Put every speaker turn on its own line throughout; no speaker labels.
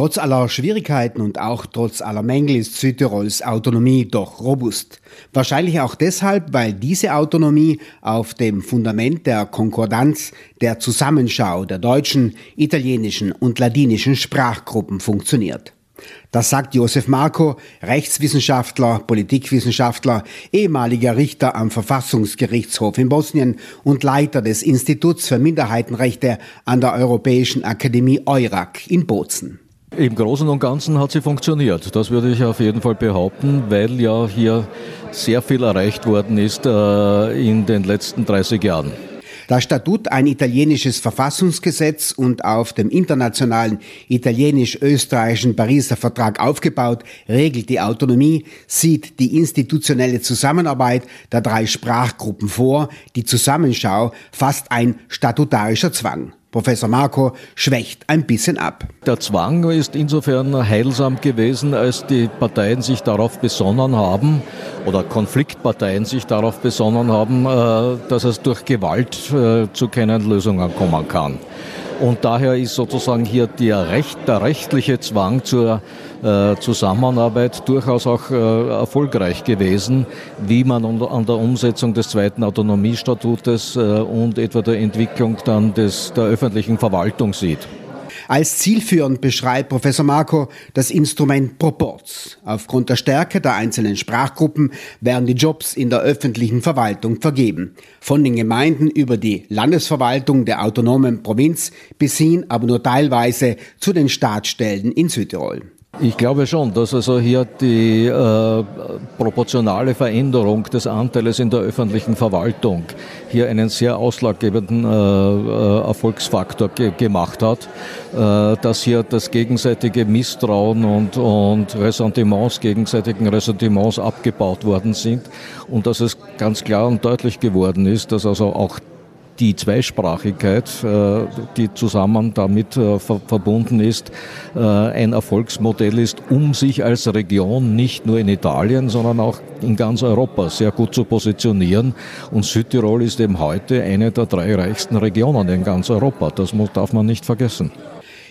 Trotz aller Schwierigkeiten und auch trotz aller Mängel ist Südtirols Autonomie doch robust. Wahrscheinlich auch deshalb, weil diese Autonomie auf dem Fundament der Konkordanz, der Zusammenschau der deutschen, italienischen und ladinischen Sprachgruppen funktioniert. Das sagt Josef Marco, Rechtswissenschaftler, Politikwissenschaftler, ehemaliger Richter am Verfassungsgerichtshof in Bosnien und Leiter des Instituts für Minderheitenrechte an der Europäischen Akademie EURAC in Bozen.
Im Großen und Ganzen hat sie funktioniert. Das würde ich auf jeden Fall behaupten, weil ja hier sehr viel erreicht worden ist äh, in den letzten 30 Jahren.
Das Statut, ein italienisches Verfassungsgesetz und auf dem internationalen italienisch-österreichischen Pariser Vertrag aufgebaut, regelt die Autonomie, sieht die institutionelle Zusammenarbeit der drei Sprachgruppen vor, die Zusammenschau fast ein statutarischer Zwang. Professor Marco schwächt ein bisschen ab.
Der Zwang ist insofern heilsam gewesen, als die Parteien sich darauf besonnen haben, oder Konfliktparteien sich darauf besonnen haben, äh, dass es durch Gewalt äh, zu keinen Lösungen kommen kann. Und daher ist sozusagen hier der, Recht, der rechtliche Zwang zur Zusammenarbeit durchaus auch äh, erfolgreich gewesen, wie man an der Umsetzung des zweiten Autonomiestatutes äh, und etwa der Entwicklung dann des, der öffentlichen Verwaltung sieht.
Als zielführend beschreibt Professor Marco das Instrument Proports. Aufgrund der Stärke der einzelnen Sprachgruppen werden die Jobs in der öffentlichen Verwaltung vergeben. Von den Gemeinden über die Landesverwaltung der autonomen Provinz bis hin aber nur teilweise zu den Staatsstellen in Südtirol.
Ich glaube schon, dass also hier die äh, proportionale Veränderung des Anteils in der öffentlichen Verwaltung hier einen sehr ausschlaggebenden äh, äh, Erfolgsfaktor ge gemacht hat, äh, dass hier das gegenseitige Misstrauen und, und Ressentiments, gegenseitigen Ressentiments abgebaut worden sind. Und dass es ganz klar und deutlich geworden ist, dass also auch die Zweisprachigkeit, äh, die zusammen damit äh, verbunden ist, äh, ein Erfolgsmodell ist, um sich als Region nicht nur in Italien, sondern auch in ganz Europa sehr gut zu positionieren. Und Südtirol ist eben heute eine der drei reichsten Regionen in ganz Europa. Das darf man nicht vergessen.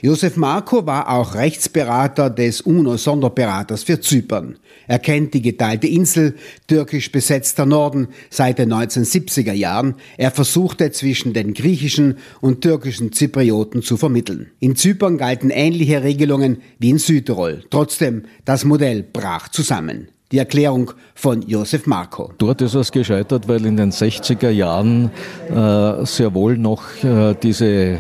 Josef Marco war auch Rechtsberater des UNO-Sonderberaters für Zypern. Er kennt die geteilte Insel, türkisch besetzter Norden, seit den 1970er Jahren. Er versuchte zwischen den griechischen und türkischen Zyprioten zu vermitteln. In Zypern galten ähnliche Regelungen wie in Südtirol. Trotzdem, das Modell brach zusammen. Die Erklärung von Josef Marco.
Dort ist es gescheitert, weil in den 60er Jahren äh, sehr wohl noch äh, diese äh,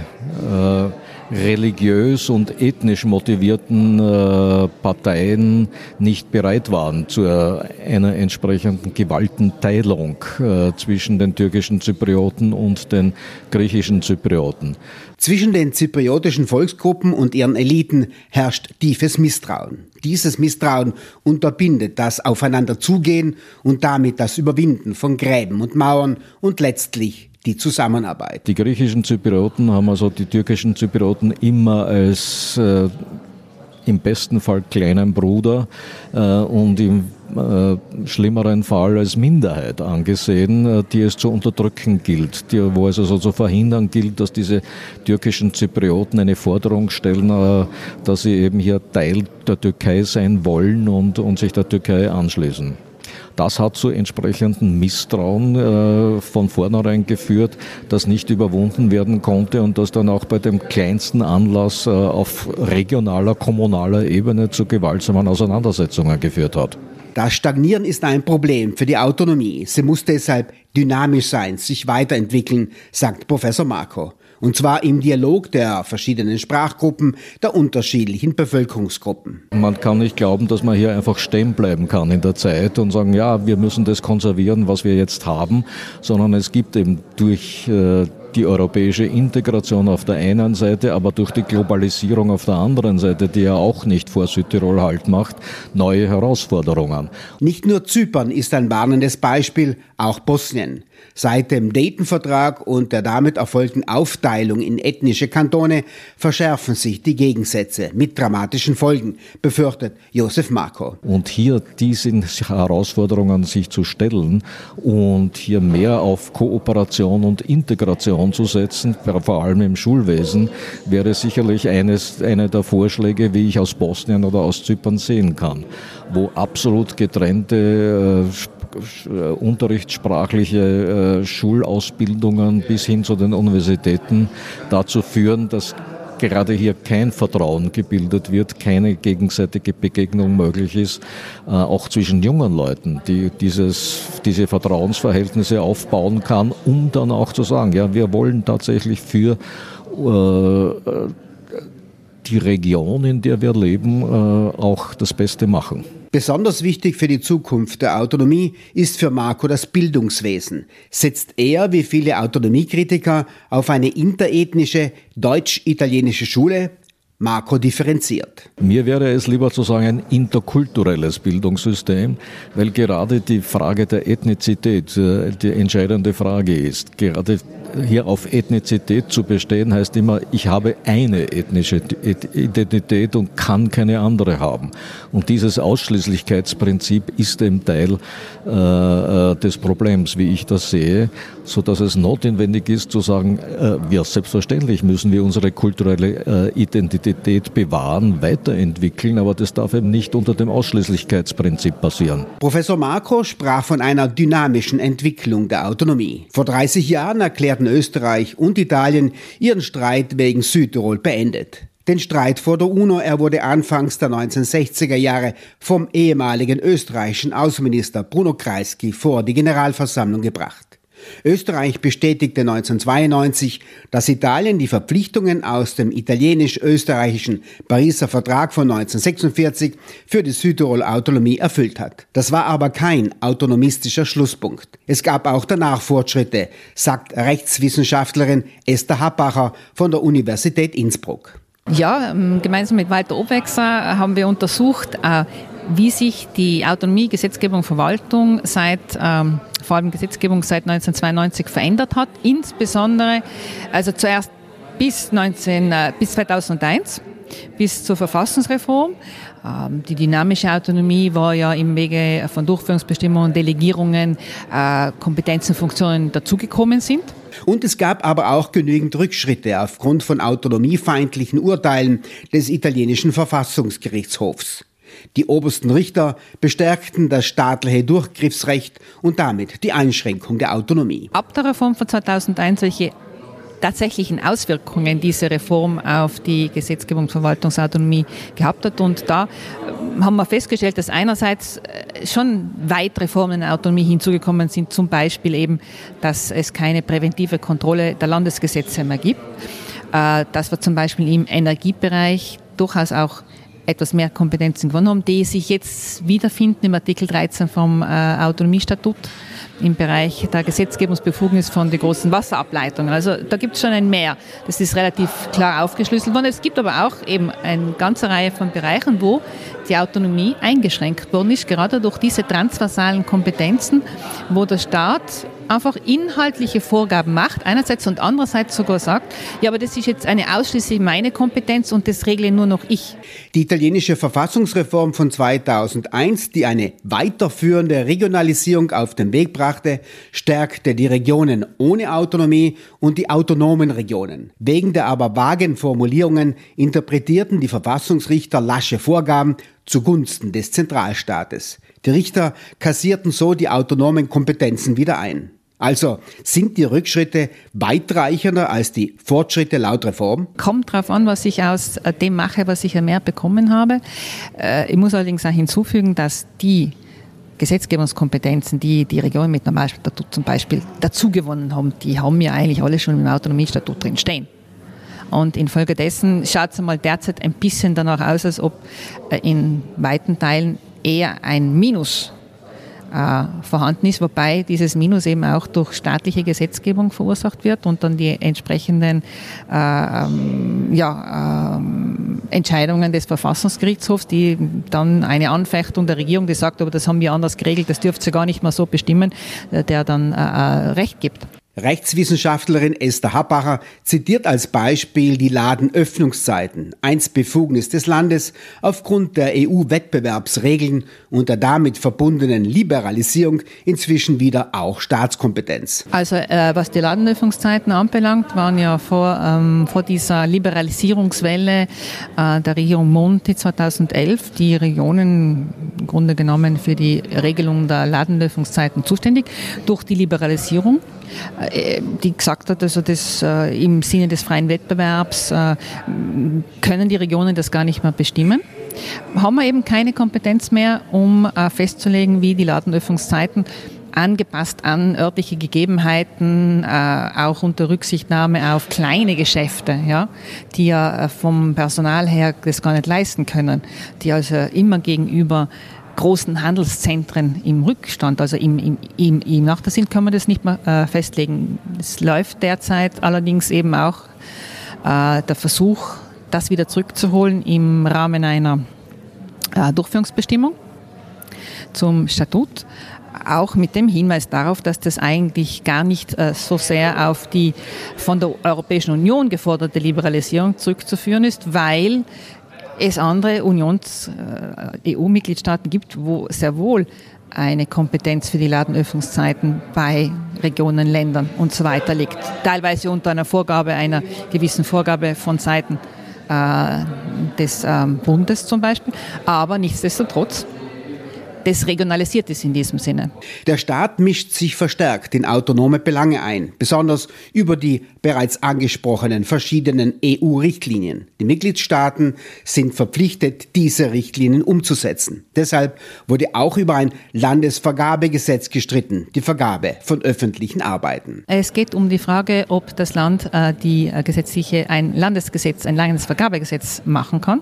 religiös und ethnisch motivierten äh, Parteien nicht bereit waren zu einer entsprechenden Gewaltenteilung äh, zwischen den türkischen Zyprioten und den griechischen Zyprioten.
Zwischen den zypriotischen Volksgruppen und ihren Eliten herrscht tiefes Misstrauen. Dieses Misstrauen unterbindet das Aufeinanderzugehen und damit das Überwinden von Gräben und Mauern und letztlich die Zusammenarbeit.
Die griechischen Zyprioten haben also die türkischen Zyprioten immer als äh, im besten Fall kleinen Bruder äh, und im äh, schlimmeren Fall als Minderheit angesehen, äh, die es zu unterdrücken gilt, die, wo es also zu verhindern gilt, dass diese türkischen Zyprioten eine Forderung stellen, äh, dass sie eben hier Teil der Türkei sein wollen und, und sich der Türkei anschließen. Das hat zu entsprechendem Misstrauen äh, von vornherein geführt, das nicht überwunden werden konnte und das dann auch bei dem kleinsten Anlass äh, auf regionaler, kommunaler Ebene zu gewaltsamen Auseinandersetzungen geführt hat.
Das Stagnieren ist ein Problem für die Autonomie. Sie muss deshalb dynamisch sein, sich weiterentwickeln, sagt Professor Marco. Und zwar im Dialog der verschiedenen Sprachgruppen, der unterschiedlichen Bevölkerungsgruppen.
Man kann nicht glauben, dass man hier einfach stehen bleiben kann in der Zeit und sagen, ja, wir müssen das konservieren, was wir jetzt haben, sondern es gibt eben durch äh, die europäische Integration auf der einen Seite, aber durch die Globalisierung auf der anderen Seite, die ja auch nicht vor Südtirol Halt macht, neue Herausforderungen.
Nicht nur Zypern ist ein warnendes Beispiel, auch Bosnien. Seit dem Dayton-Vertrag und der damit erfolgten Aufteilung in ethnische Kantone verschärfen sich die Gegensätze mit dramatischen Folgen, befürchtet Josef Marco.
Und hier diesen Herausforderungen sich zu stellen und hier mehr auf Kooperation und Integration zu setzen, vor allem im Schulwesen, wäre sicherlich eines, einer der Vorschläge, wie ich aus Bosnien oder aus Zypern sehen kann, wo absolut getrennte äh, unterrichtssprachliche äh, Schulausbildungen bis hin zu den Universitäten dazu führen, dass gerade hier kein Vertrauen gebildet wird, keine gegenseitige Begegnung möglich ist, äh, auch zwischen jungen Leuten, die dieses, diese Vertrauensverhältnisse aufbauen kann, um dann auch zu sagen, ja, wir wollen tatsächlich für äh, die Region, in der wir leben, äh, auch das Beste machen.
Besonders wichtig für die Zukunft der Autonomie ist für Marco das Bildungswesen. Setzt er, wie viele Autonomiekritiker, auf eine interethnische deutsch-italienische Schule? Marco differenziert.
Mir wäre es lieber zu sagen ein interkulturelles Bildungssystem, weil gerade die Frage der Ethnizität äh, die entscheidende Frage ist. Gerade hier auf Ethnizität zu bestehen, heißt immer, ich habe eine ethnische Identität und kann keine andere haben. Und dieses Ausschließlichkeitsprinzip ist ein Teil äh, äh, des Problems, wie ich das sehe, so dass es notwendig ist zu sagen, äh, ja, selbstverständlich müssen wir unsere kulturelle äh, Identität bewahren, weiterentwickeln, aber das darf eben nicht unter dem Ausschließlichkeitsprinzip passieren.
Professor Marco sprach von einer dynamischen Entwicklung der Autonomie. Vor 30 Jahren erklärte hatten Österreich und Italien ihren Streit wegen Südtirol beendet. Den Streit vor der UNO, er wurde anfangs der 1960er Jahre vom ehemaligen österreichischen Außenminister Bruno Kreisky vor die Generalversammlung gebracht. Österreich bestätigte 1992, dass Italien die Verpflichtungen aus dem italienisch-österreichischen Pariser Vertrag von 1946 für die Südtirol Autonomie erfüllt hat. Das war aber kein autonomistischer Schlusspunkt. Es gab auch danach Fortschritte, sagt Rechtswissenschaftlerin Esther Happacher von der Universität Innsbruck.
Ja, ähm, gemeinsam mit Walter Obwechser haben wir untersucht, äh, wie sich die Autonomie, Gesetzgebung, Verwaltung seit, ähm, vor allem Gesetzgebung seit 1992 verändert hat. Insbesondere, also zuerst bis, 19, äh, bis 2001 bis zur Verfassungsreform. Ähm, die dynamische Autonomie war ja im Wege von Durchführungsbestimmungen, Delegierungen, äh, Kompetenzen, Funktionen dazugekommen sind.
Und es gab aber auch genügend Rückschritte aufgrund von autonomiefeindlichen Urteilen des italienischen Verfassungsgerichtshofs. Die obersten Richter bestärkten das staatliche Durchgriffsrecht und damit die Einschränkung der Autonomie.
Ab der Reform von 2001, welche tatsächlichen Auswirkungen diese Reform auf die Gesetzgebung und Verwaltungsautonomie gehabt hat. Und da äh, haben wir festgestellt, dass einerseits äh, schon weitere Formen der Autonomie hinzugekommen sind, zum Beispiel eben, dass es keine präventive Kontrolle der Landesgesetze mehr gibt, äh, dass wir zum Beispiel im Energiebereich durchaus auch etwas mehr Kompetenzen gewonnen haben, die sich jetzt wiederfinden im Artikel 13 vom äh, Autonomiestatut im Bereich der Gesetzgebungsbefugnis von den großen Wasserableitungen. Also da gibt es schon ein Mehr. Das ist relativ klar aufgeschlüsselt worden. Es gibt aber auch eben eine ganze Reihe von Bereichen, wo die Autonomie eingeschränkt worden ist, gerade durch diese transversalen Kompetenzen, wo der Staat einfach inhaltliche Vorgaben macht, einerseits und andererseits sogar sagt, ja, aber das ist jetzt eine ausschließlich meine Kompetenz und das regle nur noch ich.
Die italienische Verfassungsreform von 2001, die eine weiterführende Regionalisierung auf den Weg brachte, stärkte die Regionen ohne Autonomie und die autonomen Regionen. Wegen der aber vagen Formulierungen interpretierten die Verfassungsrichter lasche Vorgaben zugunsten des Zentralstaates. Die Richter kassierten so die autonomen Kompetenzen wieder ein. Also sind die Rückschritte weitreichender als die Fortschritte laut Reform?
Kommt darauf an, was ich aus äh, dem mache, was ich mehr bekommen habe. Äh, ich muss allerdings auch hinzufügen, dass die Gesetzgebungskompetenzen, die die Regionen mit Normalstatut zum Beispiel dazugewonnen haben, die haben ja eigentlich alle schon im Autonomiestatut drin stehen. Und infolgedessen schaut es einmal derzeit ein bisschen danach aus, als ob äh, in weiten Teilen eher ein Minus vorhanden ist, wobei dieses Minus eben auch durch staatliche Gesetzgebung verursacht wird und dann die entsprechenden äh, ähm, ja, ähm, Entscheidungen des Verfassungsgerichtshofs, die dann eine Anfechtung der Regierung, die sagt, aber das haben wir anders geregelt, das dürft ihr gar nicht mehr so bestimmen, äh, der dann äh, äh, Recht gibt.
Rechtswissenschaftlerin Esther Happacher zitiert als Beispiel die Ladenöffnungszeiten, einst Befugnis des Landes aufgrund der EU-Wettbewerbsregeln und der damit verbundenen Liberalisierung inzwischen wieder auch Staatskompetenz.
Also äh, was die Ladenöffnungszeiten anbelangt, waren ja vor, ähm, vor dieser Liberalisierungswelle äh, der Regierung Monti 2011 die Regionen im Grunde genommen für die Regelung der Ladenöffnungszeiten zuständig. Durch die Liberalisierung die gesagt hat, also das äh, im Sinne des freien Wettbewerbs äh, können die Regionen das gar nicht mehr bestimmen. Haben wir eben keine Kompetenz mehr, um äh, festzulegen, wie die Ladenöffnungszeiten angepasst an örtliche Gegebenheiten, äh, auch unter Rücksichtnahme auf kleine Geschäfte, ja, die ja äh, vom Personal her das gar nicht leisten können, die also immer gegenüber großen Handelszentren im Rückstand, also im, im, im, im Nachtersinn kann man das nicht mehr äh, festlegen. Es läuft derzeit allerdings eben auch äh, der Versuch, das wieder zurückzuholen im Rahmen einer äh, Durchführungsbestimmung zum Statut auch mit dem Hinweis darauf, dass das eigentlich gar nicht äh, so sehr auf die von der Europäischen Union geforderte Liberalisierung zurückzuführen ist, weil es andere Unions-EU-Mitgliedstaaten äh, gibt, wo sehr wohl eine Kompetenz für die Ladenöffnungszeiten bei Regionen, Ländern und so weiter liegt. Teilweise unter einer Vorgabe, einer gewissen Vorgabe von Seiten äh, des ähm, Bundes zum Beispiel. Aber nichtsdestotrotz das regionalisiert ist in diesem Sinne.
Der Staat mischt sich verstärkt in autonome Belange ein, besonders über die bereits angesprochenen verschiedenen EU-Richtlinien. Die Mitgliedstaaten sind verpflichtet, diese Richtlinien umzusetzen. Deshalb wurde auch über ein Landesvergabegesetz gestritten, die Vergabe von öffentlichen Arbeiten.
Es geht um die Frage, ob das Land äh, die äh, gesetzliche ein Landesgesetz, ein Landesvergabegesetz machen kann.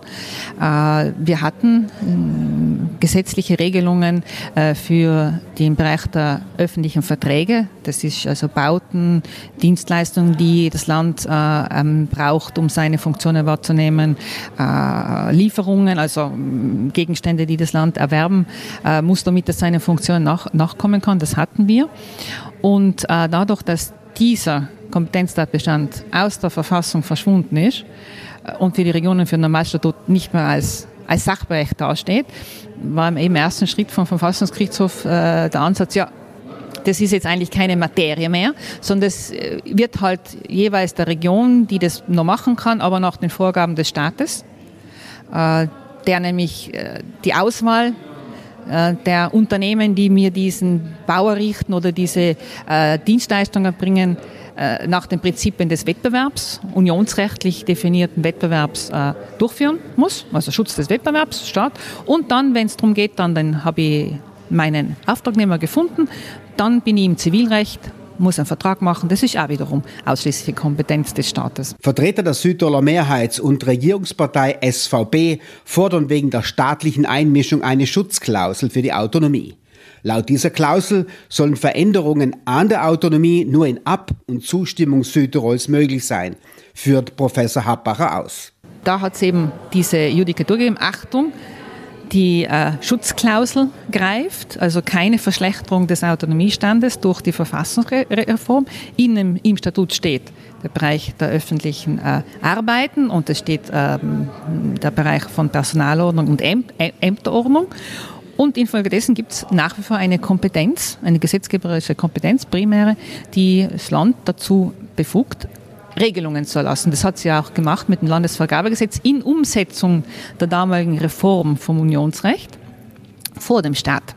Äh, wir hatten äh, gesetzliche Regelungen Regelungen äh, für den Bereich der öffentlichen Verträge. Das ist also Bauten, Dienstleistungen, die das Land äh, ähm, braucht, um seine Funktionen wahrzunehmen, äh, Lieferungen, also Gegenstände, die das Land erwerben muss, damit es seine Funktionen nach, nachkommen kann. Das hatten wir. Und dadurch, dass dieser Kompetenztatbestand aus der Verfassung verschwunden ist und für die Regionen für den Normalstatut nicht mehr als als Sachbereich dasteht, war im ersten Schritt vom Verfassungsgerichtshof äh, der Ansatz, ja, das ist jetzt eigentlich keine Materie mehr, sondern es äh, wird halt jeweils der Region, die das noch machen kann, aber nach den Vorgaben des Staates, äh, der nämlich äh, die Auswahl äh, der Unternehmen, die mir diesen Bau errichten oder diese äh, Dienstleistungen bringen, nach den Prinzipien des Wettbewerbs, unionsrechtlich definierten Wettbewerbs äh, durchführen muss, also Schutz des Wettbewerbs, Staat. Und dann, wenn es darum geht, dann, dann habe ich meinen Auftragnehmer gefunden, dann bin ich im Zivilrecht muss einen Vertrag machen. Das ist auch wiederum ausschließliche Kompetenz des Staates.
Vertreter der Südtiroler Mehrheits- und Regierungspartei SVB fordern wegen der staatlichen Einmischung eine Schutzklausel für die Autonomie. Laut dieser Klausel sollen Veränderungen an der Autonomie nur in Ab- und Zustimmung Südtirols möglich sein, führt Professor Happacher aus.
Da hat es eben diese Judikatur gegeben. Achtung, die äh, Schutzklausel greift, also keine Verschlechterung des Autonomiestandes durch die Verfassungsreform. In Im Statut steht der Bereich der öffentlichen äh, Arbeiten und es steht ähm, der Bereich von Personalordnung und Äm Ämterordnung. Und infolgedessen gibt es nach wie vor eine Kompetenz, eine gesetzgeberische Kompetenz, primäre, die das Land dazu befugt, Regelungen zu erlassen. Das hat sie auch gemacht mit dem Landesvergabegesetz in Umsetzung der damaligen Reform vom Unionsrecht vor dem Staat.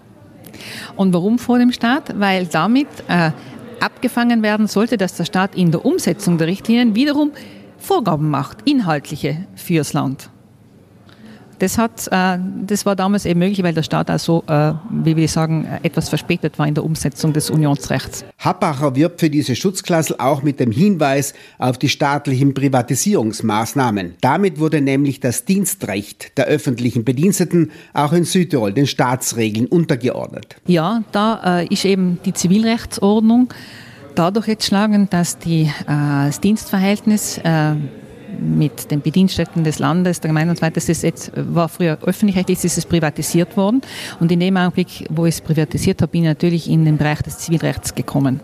Und warum vor dem Staat? Weil damit äh, abgefangen werden sollte, dass der Staat in der Umsetzung der Richtlinien wiederum Vorgaben macht, inhaltliche fürs Land. Das, hat, äh, das war damals eben möglich, weil der Staat also, äh, wie wir sagen, etwas verspätet war in der Umsetzung des Unionsrechts.
Happacher wirbt für diese Schutzklausel auch mit dem Hinweis auf die staatlichen Privatisierungsmaßnahmen. Damit wurde nämlich das Dienstrecht der öffentlichen Bediensteten auch in Südtirol den Staatsregeln untergeordnet.
Ja, da äh, ist eben die Zivilrechtsordnung dadurch jetzt schlagend, dass die, äh, das Dienstverhältnis äh, mit den Bedienstätten des Landes, der Gemeinde und so weiter, das ist jetzt, war früher öffentlich-rechtlich, ist es privatisiert worden. Und in dem Augenblick, wo ich es privatisiert habe, bin ich natürlich in den Bereich des Zivilrechts gekommen.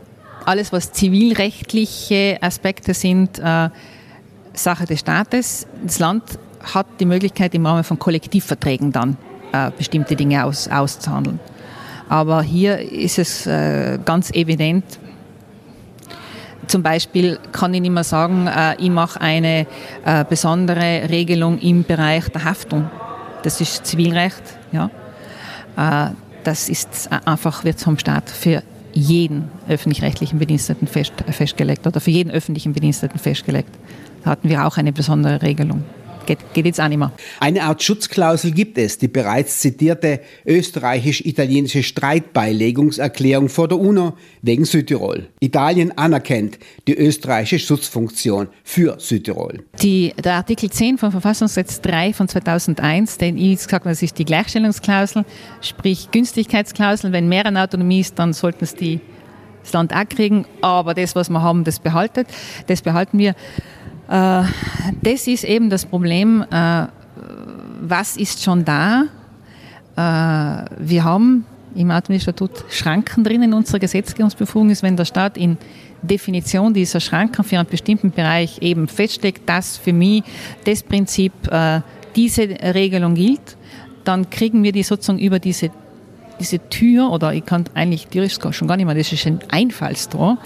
alles, was zivilrechtliche Aspekte sind, äh, Sache des Staates. Das Land hat die Möglichkeit, im Rahmen von Kollektivverträgen dann äh, bestimmte Dinge aus, auszuhandeln. Aber hier ist es äh, ganz evident, zum Beispiel kann ich nicht mehr sagen, äh, ich mache eine äh, besondere Regelung im Bereich der Haftung. Das ist Zivilrecht. Ja. Äh, das ist einfach, wird vom Staat für jeden öffentlich-rechtlichen Bediensteten fest, festgelegt oder für jeden öffentlichen Bediensteten festgelegt. Da hatten wir auch eine besondere Regelung. Geht, geht jetzt auch nicht mehr.
Eine Art Schutzklausel gibt es, die bereits zitierte österreichisch-italienische Streitbeilegungserklärung vor der UNO wegen Südtirol. Italien anerkennt die österreichische Schutzfunktion für Südtirol.
Die, der Artikel 10 von Verfassungsgesetz 3 von 2001, den ich gesagt habe, das ist die Gleichstellungsklausel, sprich Günstigkeitsklausel. Wenn mehr an Autonomie ist, dann sollten es die das Land auch kriegen, aber das, was wir haben, das behaltet. Das behalten wir. Äh, das ist eben das Problem, äh, was ist schon da? Äh, wir haben im Autonomiestatut Schranken drin in unserer Gesetzgebungsbefugnis, wenn der Staat in Definition dieser Schranken für einen bestimmten Bereich eben festlegt, dass für mich das Prinzip diese Regelung gilt, dann kriegen wir die sozusagen über diese, diese Tür, oder ich kann eigentlich theoretisch schon gar nicht mehr, das ist ein Einfallstor,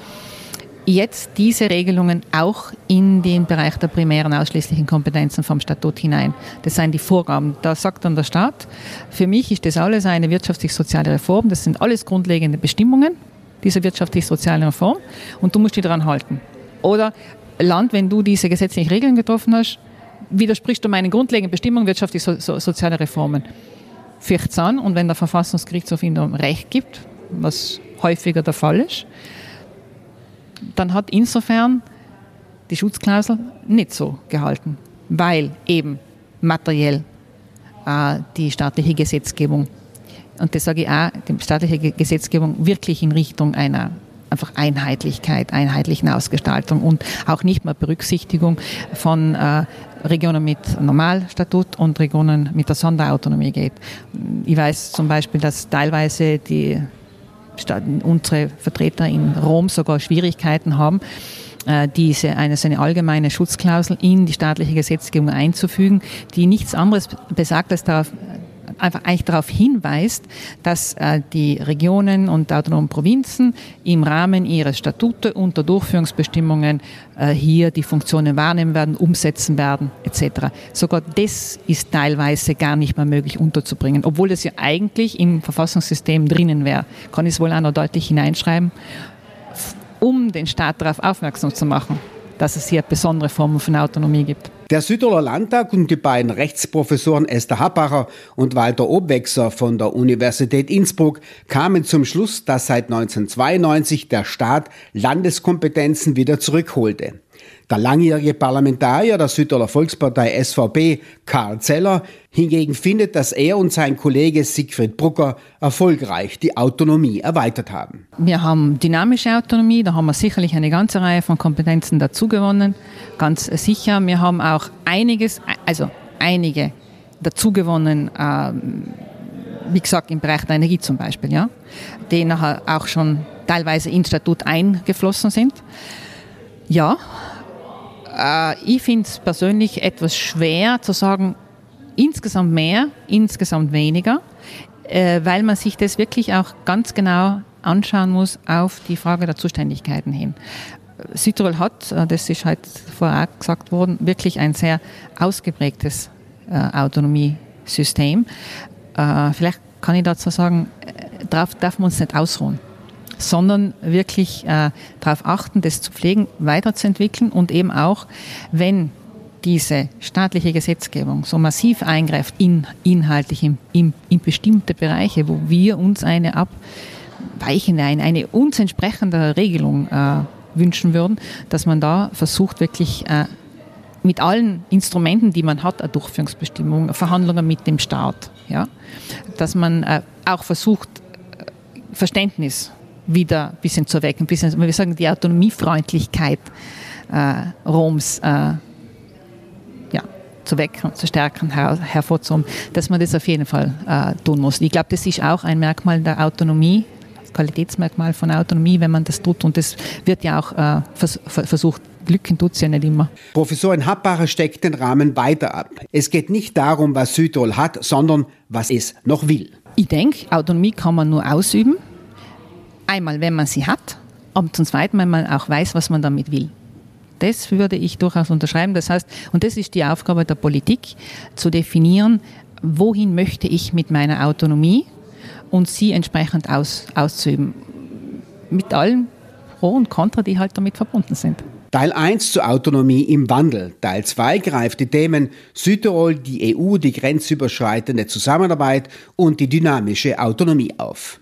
jetzt diese Regelungen auch in den Bereich der primären ausschließlichen Kompetenzen vom Statut hinein. Das sind die Vorgaben. Da sagt dann der Staat, für mich ist das alles eine wirtschaftlich-soziale Reform, das sind alles grundlegende Bestimmungen dieser wirtschaftlich-sozialen Reform und du musst dich daran halten. Oder Land, wenn du diese gesetzlichen Regeln getroffen hast, widersprichst du meinen grundlegenden Bestimmungen wirtschaftlich-soziale Reformen. Fürcht's an und wenn der Verfassungsgerichtshof ihnen Recht gibt, was häufiger der Fall ist, dann hat insofern die Schutzklausel nicht so gehalten, weil eben materiell äh, die staatliche Gesetzgebung, und das sage ich auch, die staatliche Gesetzgebung wirklich in Richtung einer einfach Einheitlichkeit, einheitlichen Ausgestaltung und auch nicht mehr Berücksichtigung von äh, Regionen mit Normalstatut und Regionen mit der Sonderautonomie geht. Ich weiß zum Beispiel, dass teilweise die unsere Vertreter in Rom sogar Schwierigkeiten haben, äh, diese eine, eine allgemeine Schutzklausel in die staatliche Gesetzgebung einzufügen, die nichts anderes besagt, als darauf einfach eigentlich darauf hinweist, dass äh, die Regionen und autonomen Provinzen im Rahmen ihrer Statute unter Durchführungsbestimmungen äh, hier die Funktionen wahrnehmen werden, umsetzen werden etc. Sogar das ist teilweise gar nicht mehr möglich unterzubringen, obwohl das ja eigentlich im Verfassungssystem drinnen wäre. Kann ich es wohl auch noch deutlich hineinschreiben, um den Staat darauf aufmerksam zu machen, dass es hier besondere Formen von Autonomie gibt.
Der Südtiroler Landtag und die beiden Rechtsprofessoren Esther Happacher und Walter Obwechser von der Universität Innsbruck kamen zum Schluss, dass seit 1992 der Staat Landeskompetenzen wieder zurückholte. Der langjährige Parlamentarier der Südtiroler Volkspartei SVP, Karl Zeller, hingegen findet, dass er und sein Kollege Siegfried Brucker erfolgreich die Autonomie erweitert haben.
Wir haben dynamische Autonomie, da haben wir sicherlich eine ganze Reihe von Kompetenzen dazugewonnen, ganz sicher. Wir haben auch einiges, also einige dazugewonnen, ähm, wie gesagt, im Bereich der Energie zum Beispiel, ja, die nachher auch schon teilweise ins Statut eingeflossen sind. Ja, äh, ich finde es persönlich etwas schwer zu sagen, insgesamt mehr, insgesamt weniger, äh, weil man sich das wirklich auch ganz genau anschauen muss auf die Frage der Zuständigkeiten hin. Südtirol hat, äh, das ist halt vorher auch gesagt worden, wirklich ein sehr ausgeprägtes Autonomiesystem. Vielleicht kann ich dazu sagen, darauf darf man uns nicht ausruhen sondern wirklich äh, darauf achten, das zu pflegen, weiterzuentwickeln und eben auch, wenn diese staatliche Gesetzgebung so massiv eingreift in, inhaltlich in, in, in bestimmte Bereiche, wo wir uns eine abweichende, eine, eine uns entsprechende Regelung äh, wünschen würden, dass man da versucht, wirklich äh, mit allen Instrumenten, die man hat, eine Durchführungsbestimmung, Verhandlungen mit dem Staat, ja, dass man äh, auch versucht, äh, Verständnis wieder ein bisschen zu wecken, ein bisschen, wir sagen, die Autonomiefreundlichkeit äh, Roms äh, ja, zu wecken, zu stärken, her, hervorzuholen, dass man das auf jeden Fall äh, tun muss. Ich glaube, das ist auch ein Merkmal der Autonomie, Qualitätsmerkmal von Autonomie, wenn man das tut. Und das wird ja auch äh, vers versucht. Glücken tut es ja nicht immer.
Professorin Happbacher steckt den Rahmen weiter ab. Es geht nicht darum, was Südtirol hat, sondern was es noch will.
Ich denke, Autonomie kann man nur ausüben. Einmal, wenn man sie hat, und zum Zweiten, wenn man auch weiß, was man damit will. Das würde ich durchaus unterschreiben. Das heißt, und das ist die Aufgabe der Politik, zu definieren, wohin möchte ich mit meiner Autonomie und sie entsprechend aus, auszuüben. Mit allen Pro und Contra, die halt damit verbunden sind.
Teil 1 zur Autonomie im Wandel. Teil 2 greift die Themen Südtirol, die EU, die grenzüberschreitende Zusammenarbeit und die dynamische Autonomie auf.